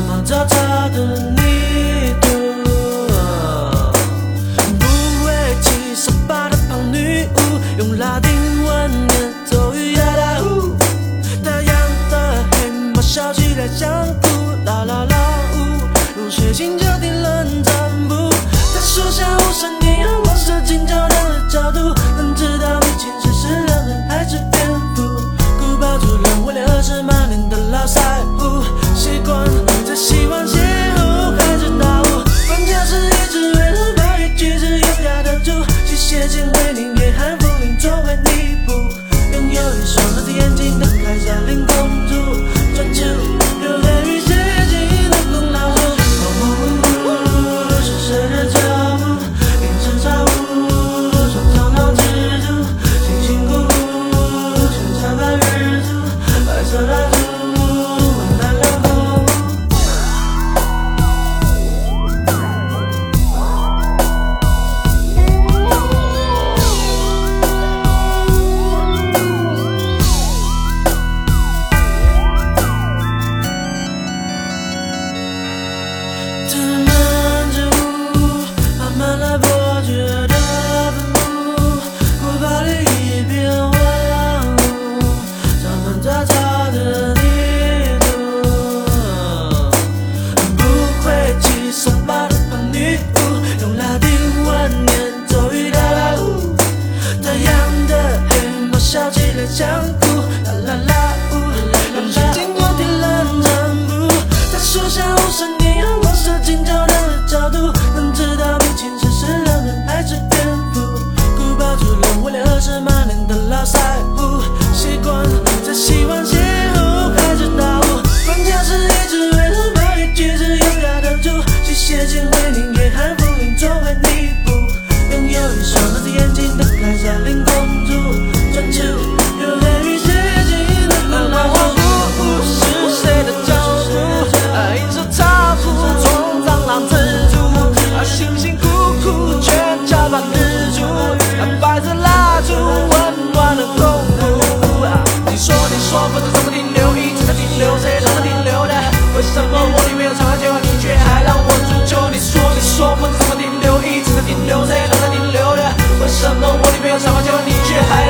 那么热 tsaka 会骑十八的胖女巫，用拉丁夜寒风凛，只为你。了江湖，啦啦啦呜，啦啦啦呜。落地了晨雾，在树下无声低吟，我设紧交的角度，能知道彼此是是两人还是颠覆。古堡主人为了是满脸的老赛布，习惯在洗碗洗壶，开始打呼。管家是一只为了某一举止优雅的猪，去写进会音，也寒风铃作为弥补。拥有一双蓝色眼睛的凯瑟琳。什么叫果，你却？